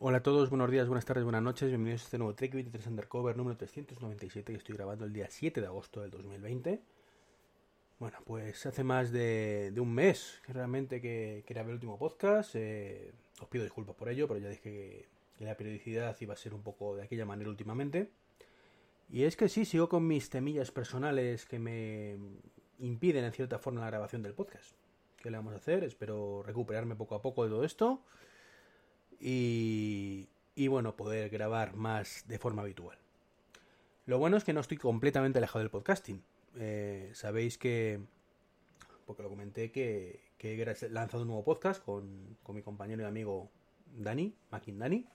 Hola a todos, buenos días, buenas tardes, buenas noches, bienvenidos a este nuevo Trek 23 Undercover número 397 que estoy grabando el día 7 de agosto del 2020. Bueno, pues hace más de, un mes que realmente que, que grabé el último podcast. Eh, os pido disculpas por ello, pero ya dije que, la periodicidad iba a ser un poco de aquella manera últimamente. Y es que sí, sigo con mis temillas personales que me impiden en cierta forma la grabación del podcast. ¿Qué le vamos a hacer? Espero recuperarme poco a poco de todo esto y, bueno, poder grabar más de forma habitual. Lo bueno es que no estoy completamente alejado del podcasting. Eh, sabéis que, porque lo comenté, que, he lanzado un nuevo podcast con, mi compañero y amigo Dani, Dani,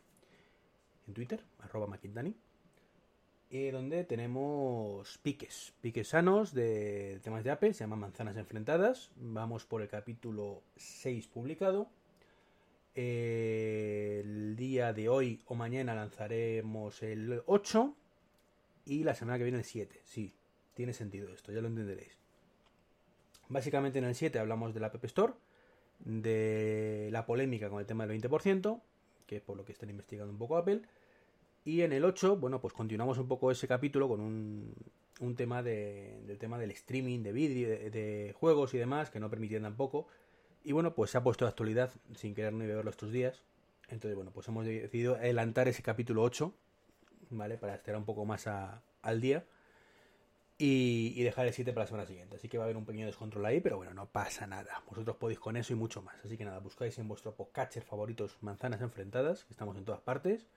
en Twitter, arroba Makindani, y donde tenemos piques, piques sanos de temas de Apple, se llaman Manzanas Enfrentadas. Vamos por el capítulo 6 publicado el día de hoy o mañana lanzaremos el 8 y la semana que viene el 7. Sí, tiene sentido esto, ya lo entenderéis. Básicamente en el 7 hablamos de la App Store, de la polémica con el tema del 20%, que es por lo que están investigando un poco Apple. Y en el 8, bueno, pues continuamos un poco ese capítulo con un, un tema de, del tema del streaming de vídeo, de, de, juegos y demás, que no permitían tampoco. Y bueno, pues se ha puesto de actualidad sin querer ni verlo estos días. Entonces, bueno, pues hemos decidido adelantar ese capítulo 8, ¿vale? Para estar un poco más al día. Y, dejar el 7 para la semana siguiente. Así que va a haber un pequeño descontrol ahí, pero bueno, no pasa nada. Vosotros podéis con eso y mucho más. Así que nada, buscáis en vuestro podcatcher favoritos manzanas enfrentadas, que estamos en todas partes.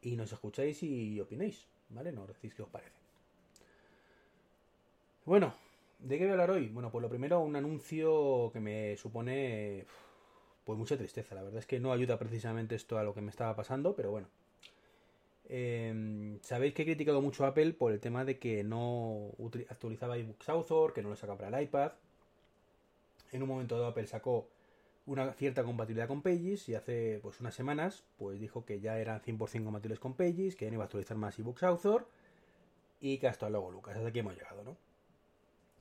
Y nos escucháis y opinéis, ¿vale? Nos decís qué os parece. Bueno, ¿De qué voy a hablar hoy? Bueno, pues lo primero, un anuncio que me supone pues mucha tristeza. La verdad es que no ayuda precisamente esto a lo que me estaba pasando, pero bueno. Em, sabéis que he criticado mucho Apple por el tema de que no actualizaba iBooks Author, que no lo saca para el iPad. En un momento dado Apple sacó una cierta compatibilidad con Pages y hace pues unas semanas pues dijo que ya eran 100% compatibles con Pages, que ya no iba a actualizar más iBooks Author y que hasta luego Lucas, hasta aquí hemos llegado, ¿no?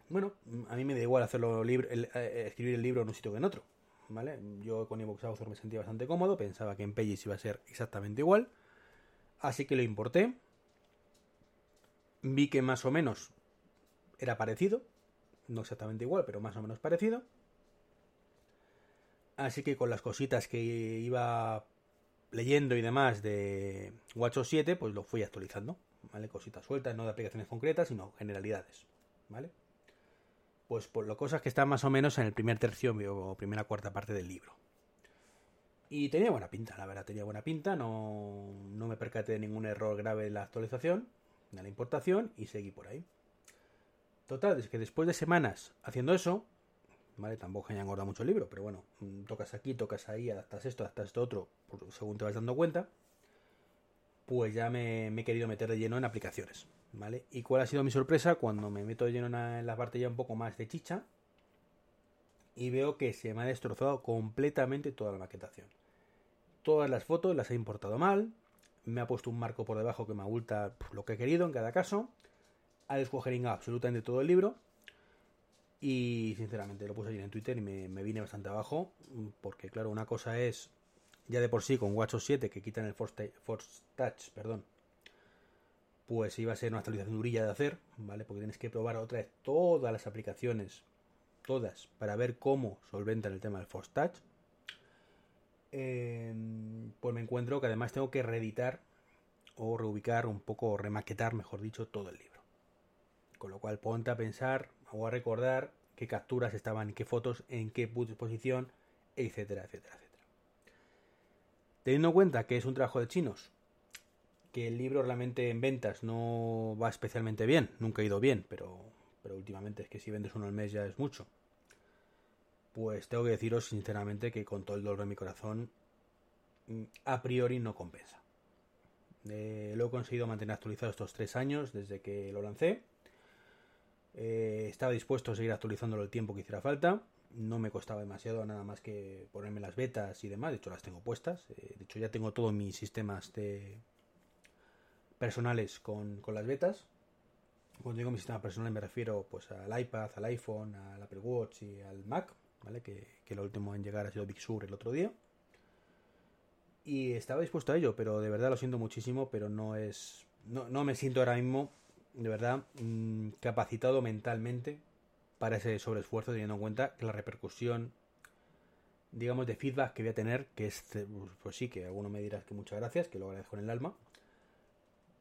Bueno, a mí me da igual hacerlo libre, eh, escribir el libro en un sitio que en otro. ¿Vale? Yo con iVoox Author me sentía bastante cómodo, pensaba que en Pages iba a ser exactamente igual. Así que lo importé. Vi que más o menos era parecido. No exactamente igual, pero más o menos parecido. Así que con las cositas que iba leyendo y demás de WatchOS 7, pues lo fui actualizando. ¿Vale? Cositas sueltas, no de aplicaciones concretas, sino generalidades. ¿Vale? Pues por lo cosas que están más o menos en el primer tercio o primera cuarta parte del libro. Y tenía buena pinta, la verdad, tenía buena pinta, no, no me percaté de ningún error grave en la actualización, de la importación, y seguí por ahí. Total, es que después de semanas haciendo eso, ¿vale? Tampoco haya engordado mucho el libro, pero bueno, mm, tocas aquí, tocas ahí, adaptas esto, adaptas esto otro, según te vas dando cuenta, pues ya me he querido meter de lleno en aplicaciones. ¿Y cuál ha sido mi sorpresa? Cuando me meto lleno en la parte ya un poco más de chicha y veo que se me ha destrozado completamente toda la maquetación. Todas las fotos las he importado mal, me ha puesto un marco por debajo que me abulta lo que he querido en cada caso, ha descuajeringado absolutamente todo el libro y sinceramente lo puse ayer en Twitter y me, vine bastante abajo porque claro, una cosa es ya de por sí con WatchOS 7 que quitan el Force, Force Touch, perdón, pues iba a ser una actualización durilla de hacer, ¿vale? Porque tienes que probar otra vez todas las aplicaciones, todas, para ver cómo solventan el tema del Force Touch. Em, pues me encuentro que además tengo que reeditar o reubicar un poco, o remaquetar, mejor dicho, todo el libro. Con lo cual ponte a pensar o a recordar qué capturas estaban, qué fotos, en qué posición, etcétera, etcétera, etcétera. Teniendo en cuenta que es un trabajo de chinos, que el libro realmente en ventas no va especialmente bien, nunca ha ido bien, pero, pero últimamente es que si vendes uno al mes ya es mucho. Pues tengo que deciros sinceramente que con todo el dolor de mi corazón, mm, a priori no compensa. Eh, lo he conseguido mantener actualizado estos tres años desde que lo lancé. Eh, estaba dispuesto a seguir actualizándolo el tiempo que hiciera falta. No me costaba demasiado nada más que ponerme las betas y demás. De hecho, las tengo puestas. Eh, de hecho, ya tengo todos mis sistemas de, personales con, las betas. Cuando digo mi sistema personal me refiero pues al iPad, al iPhone, al Apple Watch y al Mac, ¿vale? Que, que lo último en llegar ha sido Big Sur el otro día. Y estaba dispuesto a ello, pero de verdad lo siento muchísimo, pero no es... No, no me siento ahora mismo, de verdad, mm, capacitado mentalmente para ese sobreesfuerzo, teniendo en cuenta que la repercusión, digamos, de feedback que voy a tener, que es, pues sí, que alguno me dirás que muchas gracias, que lo agradezco en el alma,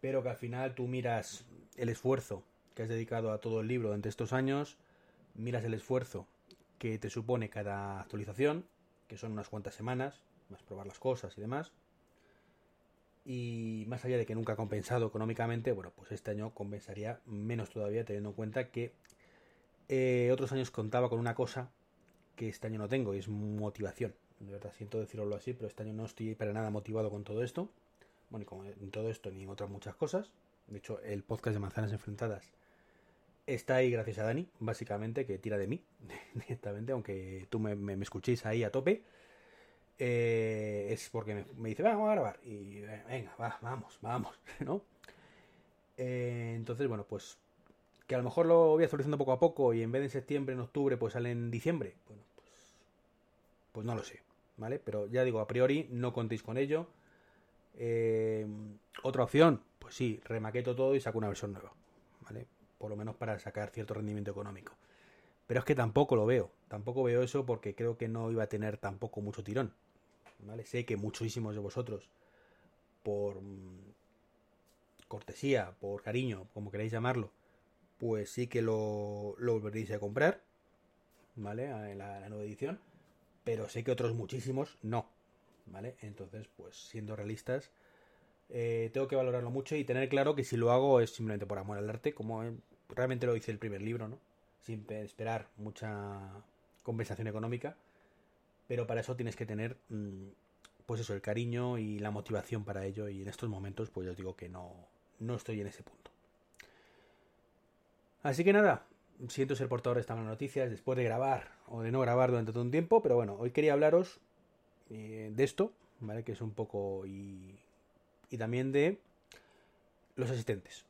pero que al final tú miras el esfuerzo que has dedicado a todo el libro durante estos años, miras el esfuerzo que te supone cada actualización, que son unas cuantas semanas, más probar las cosas y demás. Y más allá de que nunca ha compensado económicamente, bueno, pues este año compensaría menos todavía, teniendo en cuenta que eh, otros años contaba con una cosa que este año no tengo, y es motivación. De verdad, siento decirlo así, pero este año no estoy para nada motivado con todo esto. Bueno, y con en todo esto ni en otras muchas cosas. De hecho, el podcast de Manzanas Enfrentadas está ahí gracias a Dani, básicamente, que tira de mí directamente, aunque tú me, me, escuchéis ahí a tope. Eh, es porque me, dice, vamos a grabar. Y venga, va, vamos, vamos, ¿no? Eh, entonces, bueno, pues que a lo mejor lo voy actualizando poco a poco y en vez de en septiembre, en octubre, pues sale en diciembre. Bueno, pues, pues no lo sé, ¿vale? Pero ya digo, a priori no contéis con ello. Eh, otra opción, pues sí, remaqueto todo y saco una versión nueva, ¿vale? por lo menos para sacar cierto rendimiento económico. Pero es que tampoco lo veo, tampoco veo eso porque creo que no iba a tener tampoco mucho tirón. ¿vale? Sé que muchísimos de vosotros, por mm, cortesía, por cariño, como queráis llamarlo, pues sí que lo, lo volveréis a comprar, ¿vale? En la, nueva edición, pero sé que otros muchísimos no, ¿vale? Entonces, pues siendo realistas, eh, tengo que valorarlo mucho y tener claro que si lo hago es simplemente por amor al arte, como realmente lo hice el primer libro, ¿no? Sin esperar mucha compensación económica. Pero para eso tienes que tener, mm, pues eso, el cariño y la motivación para ello. Y en estos momentos, pues yo digo que no, no estoy en ese punto. Así que nada, siento ser portador de estas malas noticias después de grabar o de no grabar durante todo un tiempo. Pero bueno, hoy quería hablaros eh, de esto, ¿vale? Que es un poco y, y también de los asistentes.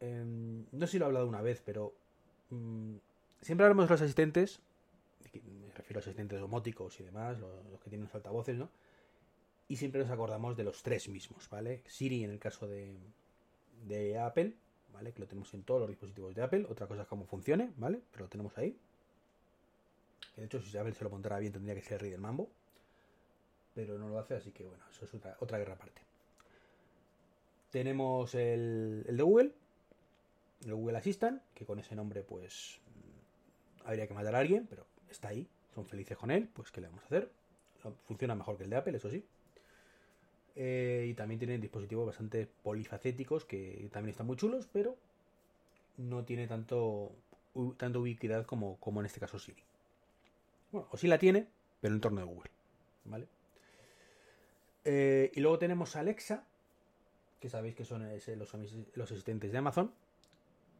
Em, no sé si lo he hablado una vez, pero mm, siempre hablamos de los asistentes, me refiero a asistentes domóticos y demás, los, que tienen los altavoces, ¿no? Y siempre nos acordamos de los tres mismos, ¿vale? Siri en el caso de, de Apple, ¿vale? Que lo tenemos en todos los dispositivos de Apple. Otra cosa es cómo funcione, ¿vale? Pero lo tenemos ahí. Que de hecho, si Apple se lo montara bien, tendría que ser el del mambo. Pero no lo hace, así que bueno, eso es otra, guerra aparte. Tenemos el, de Google, el Google Assistant, que con ese nombre pues habría que matar a alguien, pero está ahí, son felices con él, pues ¿qué le vamos a hacer? Funciona mejor que el de Apple, eso sí. Eh, y también tienen dispositivos bastante polifacéticos que también están muy chulos, pero no tiene tanto, tanto ubiquidad como, como en este caso Siri. Bueno, o sí la tiene, pero en entorno de Google. ¿Vale? Eh, y luego tenemos Alexa, que sabéis que son los, los asistentes de Amazon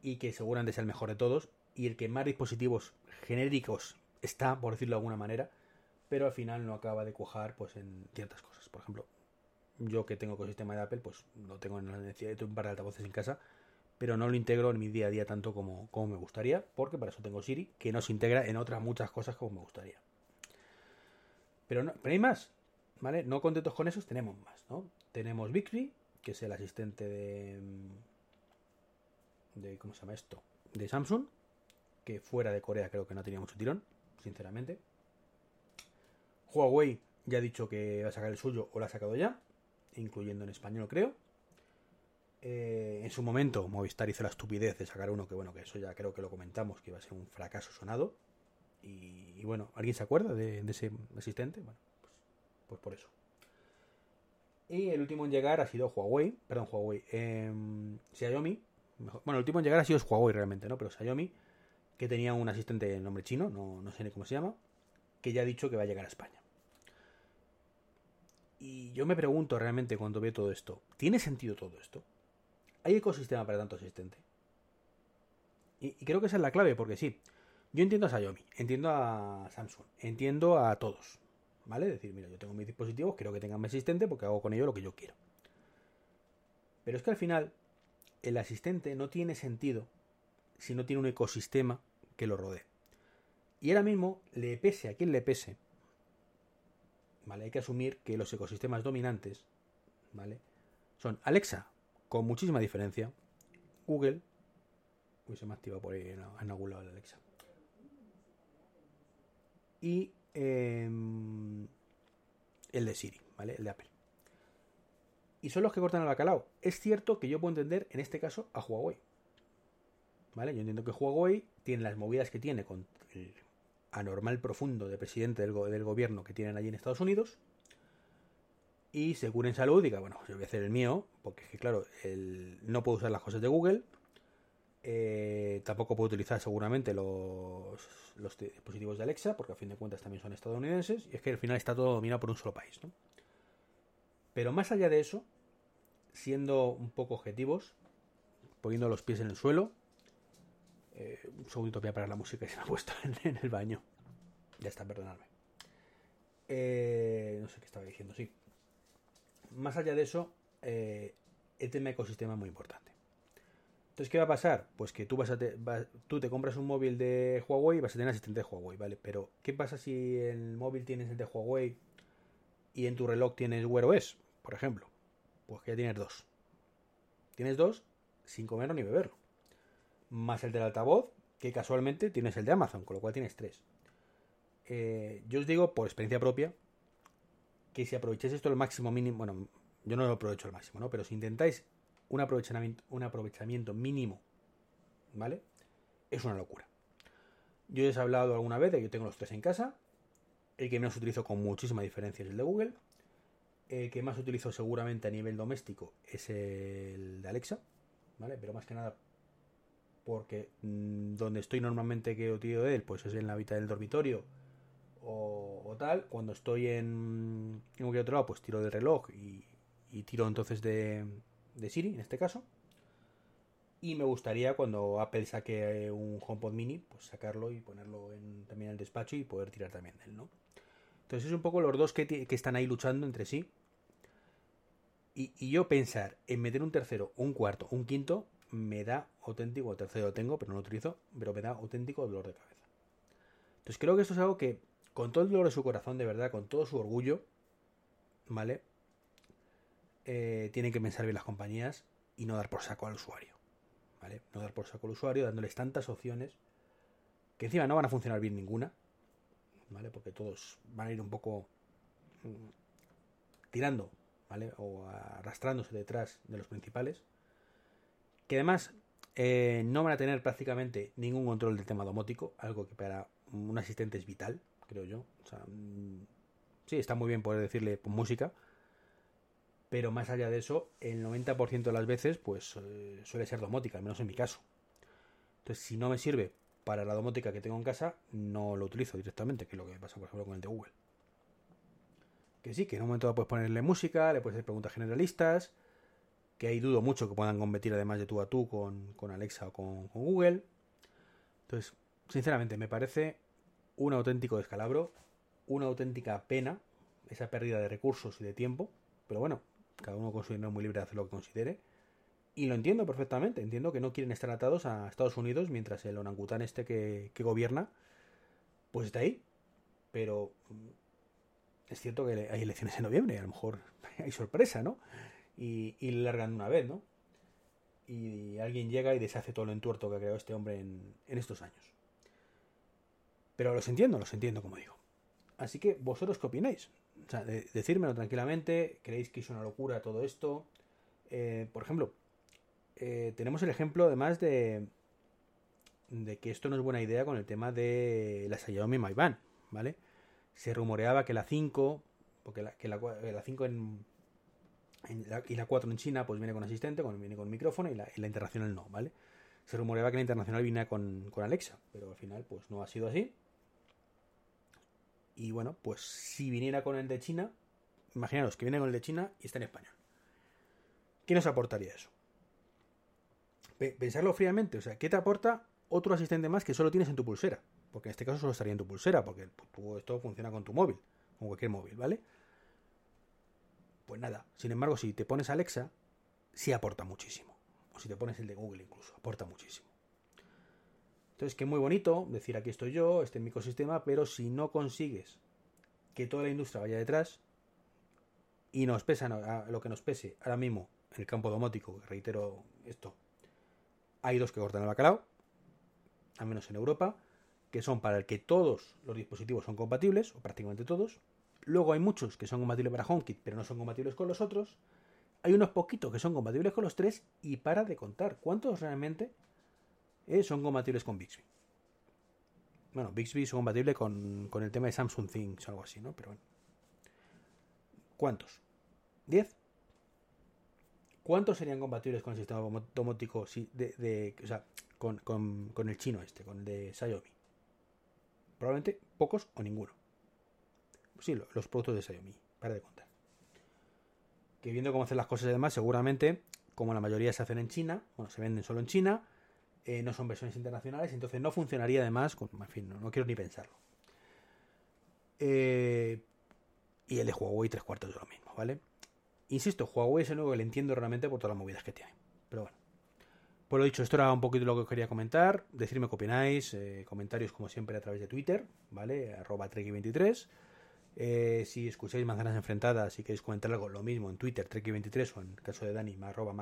y que seguramente es el mejor de todos y el que más dispositivos genéricos está, por decirlo de alguna manera, pero al final no acaba de cuajar pues en ciertas cosas. Por ejemplo, yo que tengo ecosistema de Apple, pues lo tengo en la necesidad de un par de altavoces en casa, pero no lo integro en mi día a día tanto como, como me gustaría, porque para eso tengo Siri, que no se integra en otras muchas cosas como me gustaría. Pero, no, pero hay más, ¿vale? No contentos con esos, tenemos más, ¿no? Tenemos Bixby, que es el asistente de, de ¿cómo se llama esto? De Samsung, que fuera de Corea creo que no tenía mucho tirón, sinceramente. Huawei ya ha dicho que va a sacar el suyo o lo ha sacado ya, incluyendo en español creo. Eh, en su momento Movistar hizo la estupidez de sacar uno que bueno, que eso ya creo que lo comentamos, que iba a ser un fracaso sonado. Y, bueno, ¿alguien se acuerda de, ese asistente? Bueno, pues, por eso. Y el último en llegar ha sido Huawei, perdón, Huawei, eh, Xiaomi. bueno, el último en llegar ha sido Huawei realmente, ¿no? Pero Xiaomi, que tenía un asistente de nombre chino, no, no sé ni cómo se llama, que ya ha dicho que va a llegar a España. Y yo me pregunto realmente cuando veo todo esto, ¿tiene sentido todo esto? ¿Hay ecosistema para tanto asistente? Y, y, creo que esa es la clave, porque sí, yo entiendo a Xiaomi, entiendo a Samsung, entiendo a todos, ¿Vale? Decir, mira, yo tengo mis dispositivos, quiero que tengan mi asistente porque hago con ello lo que yo quiero. Pero es que al final, el asistente no tiene sentido si no tiene un ecosistema que lo rodee. Y ahora mismo, le pese a quien le pese, ¿vale? Hay que asumir que los ecosistemas dominantes, ¿vale? Son Alexa, con muchísima diferencia, Google, uy, se me activa por ahí en algún lado Alexa, y em, el de Siri, ¿vale? El de Apple. Y son los que cortan el bacalao. Es cierto que yo puedo entender, en este caso, a Huawei. ¿Vale? Yo entiendo que Huawei tiene las movidas que tiene con el anormal profundo de presidente del, gobierno que tienen allí en Estados Unidos. Y se cure en salud, diga, bueno, yo voy a hacer el mío, porque es que, claro, no puedo usar las cosas de Google. Eh, tampoco puedo utilizar seguramente los, dispositivos de Alexa, porque a fin de cuentas también son estadounidenses. Y es que al final está todo dominado por un solo país, ¿no? Pero más allá de eso, siendo un poco objetivos, poniendo los pies en el suelo, eh, un segundito voy a parar la música que se me ha puesto en, el baño. Ya está, perdonadme. Eh, no sé qué estaba diciendo, sí. Más allá de eso, el tema ecosistema es muy importante. Entonces, ¿qué va a pasar? Pues que tú te compras un móvil de Huawei y vas a tener asistente de Huawei, ¿vale? Pero, ¿qué pasa si el móvil tienes el de Huawei y en tu reloj tienes Wear OS? por ejemplo, pues que ya tienes dos. Tienes dos sin comerlo ni beberlo. Más el del altavoz, que casualmente tienes el de Amazon, con lo cual tienes tres. Eh, yo os digo, por experiencia propia, que si aprovecháis esto al máximo mínimo, bueno, yo no lo aprovecho al máximo, ¿no? Pero si intentáis un aprovechamiento, un aprovechamiento mínimo, ¿vale? Es una locura. Yo os he hablado alguna vez de que yo tengo los tres en casa. El que menos utilizo con muchísima diferencia es el de Google. El que más utilizo seguramente a nivel doméstico es el de Alexa, ¿vale? Pero más que nada porque mm, donde estoy normalmente que utilizo de él, pues es en la habitación del dormitorio o, tal. Cuando estoy en, en cualquier otro lado, pues tiro del reloj y, tiro entonces de, de Siri, en este caso. Y me gustaría cuando Apple saque un HomePod mini, pues sacarlo y ponerlo en, también en el despacho y poder tirar también de él, ¿no? Entonces es un poco los dos que, que están ahí luchando entre sí y, yo pensar en meter un tercero, un cuarto, un quinto, me da auténtico, el tercero tengo, pero no lo utilizo, pero me da auténtico dolor de cabeza. Entonces creo que esto es algo que, con todo el dolor de su corazón, de verdad, con todo su orgullo, ¿vale? Eh, tienen que pensar bien las compañías y no dar por saco al usuario, ¿vale? No dar por saco al usuario dándoles tantas opciones que encima no van a funcionar bien ninguna, ¿vale? Porque todos van a ir un poco mm, tirando o arrastrándose detrás de los principales. Que además eh, no van a tener prácticamente ningún control del tema domótico, algo que para un asistente es vital, creo yo. Mm, sí, está muy bien poder decirle música, pero más allá de eso, el 90% de las veces pues eh, suele ser domótica, al menos en mi caso. Entonces, si no me sirve para la domótica que tengo en casa, no lo utilizo directamente, que es lo que pasa, por ejemplo, con el de Google que sí, que en un momento puedes ponerle música, le puedes hacer preguntas generalistas, que ahí dudo mucho que puedan competir además de tú a tú con, Alexa o con, Google. Entonces, sinceramente, me parece un auténtico descalabro, una auténtica pena esa pérdida de recursos y de tiempo, pero bueno, cada uno con su dinero muy libre de hacer lo que considere. Y lo entiendo perfectamente, entiendo que no quieren estar atados a Estados Unidos mientras el orangután este que, que gobierna, pues está ahí. Pero es cierto que hay elecciones en noviembre, y a lo mejor hay sorpresa, ¿no? Y, y largan una vez, ¿no? Y alguien llega y deshace todo lo entuerto que ha creado este hombre en, estos años. Pero los entiendo, los entiendo, como digo. Así que, ¿vosotros qué opináis? Decírmelo tranquilamente. ¿Creéis que es una locura todo esto? Eh, por ejemplo, eh, tenemos el ejemplo además de, de que esto no es buena idea con el tema de la Xiaomi Mi Band, ¿vale? se rumoreaba que la 5, porque la, que la, 5 en, y la 4 en China pues viene con asistente, con, viene con micrófono y la, internacional no, ¿vale? Se rumoreaba que la internacional viene con, con Alexa, pero al final pues no ha sido así. Y bueno, pues si viniera con el de China, imaginaros que viene con el de China y está en español. ¿Qué nos aportaría eso? Pensarlo fríamente, o sea, ¿qué te aporta otro asistente más que solo tienes en tu pulsera? porque en este caso solo estaría en tu pulsera, porque esto funciona con tu móvil, con cualquier móvil, ¿vale? Pues nada, sin embargo, si te pones Alexa, sí aporta muchísimo. O si te pones el de Google incluso, aporta muchísimo. Entonces, que muy bonito decir aquí estoy yo, este es mi ecosistema, pero si no consigues que toda la industria vaya detrás y nos pesa a lo que nos pese ahora mismo en el campo domótico, reitero esto, hay dos que cortan el bacalao, al menos en Europa, que son para el que todos los dispositivos son compatibles, o prácticamente todos. Luego hay muchos que son compatibles para HomeKit, pero no son compatibles con los otros. Hay unos poquitos que son compatibles con los tres y para de contar cuántos realmente eh, son compatibles con Bixby. Bueno, Bixby son compatibles con, con el tema de Samsung Things o algo así, ¿no? Pero bueno. ¿Cuántos? ¿10? ¿Cuántos serían compatibles con el sistema domótico de, de, o sea, con, con, con, el chino este, con el de Xiaomi? Probablemente pocos o ninguno. Sí, los productos de Xiaomi, para de contar. Que viendo cómo hacen las cosas y demás, seguramente, como la mayoría se hacen en China, bueno, se venden solo en China, eh, no son versiones internacionales, entonces no funcionaría además, en fin, no, quiero ni pensarlo. Eh, y el de Huawei tres cuartos de lo mismo, ¿vale? Insisto, Huawei es el único que le entiendo realmente por todas las movidas que tiene. Pero bueno. Por lo dicho, esto era un poquito lo que quería comentar. Decirme qué opináis. Eh, comentarios como siempre a través de Twitter, ¿vale? Arroba Treki23. Eh, si escucháis manzanas enfrentadas y queréis comentar algo, lo mismo en Twitter, Treki23 o en el caso de Dani, arroba.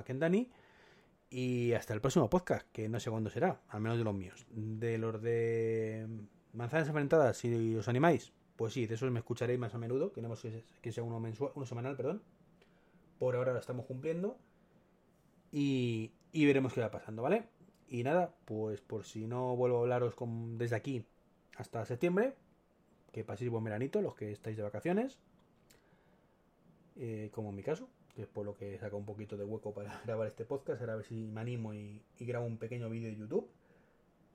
Y hasta el próximo podcast, que no sé cuándo será, al menos de los míos. De los de manzanas enfrentadas, si os animáis, pues sí, de esos me escucharéis más a menudo. Queremos que sea uno mensual, uno semanal, perdón. Por ahora lo estamos cumpliendo. Y, y veremos qué va pasando, ¿vale? Y nada, pues por si no vuelvo a hablaros desde aquí hasta septiembre, que paséis buen veranito, los que estáis de vacaciones, eh, como en mi caso, que es por lo que saco un poquito de hueco para grabar este podcast, ahora a ver si me animo y, y grabo un pequeño vídeo de YouTube.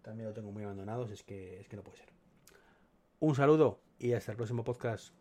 También lo tengo muy abandonado, es que, es que no puede ser. Un saludo y hasta el próximo podcast.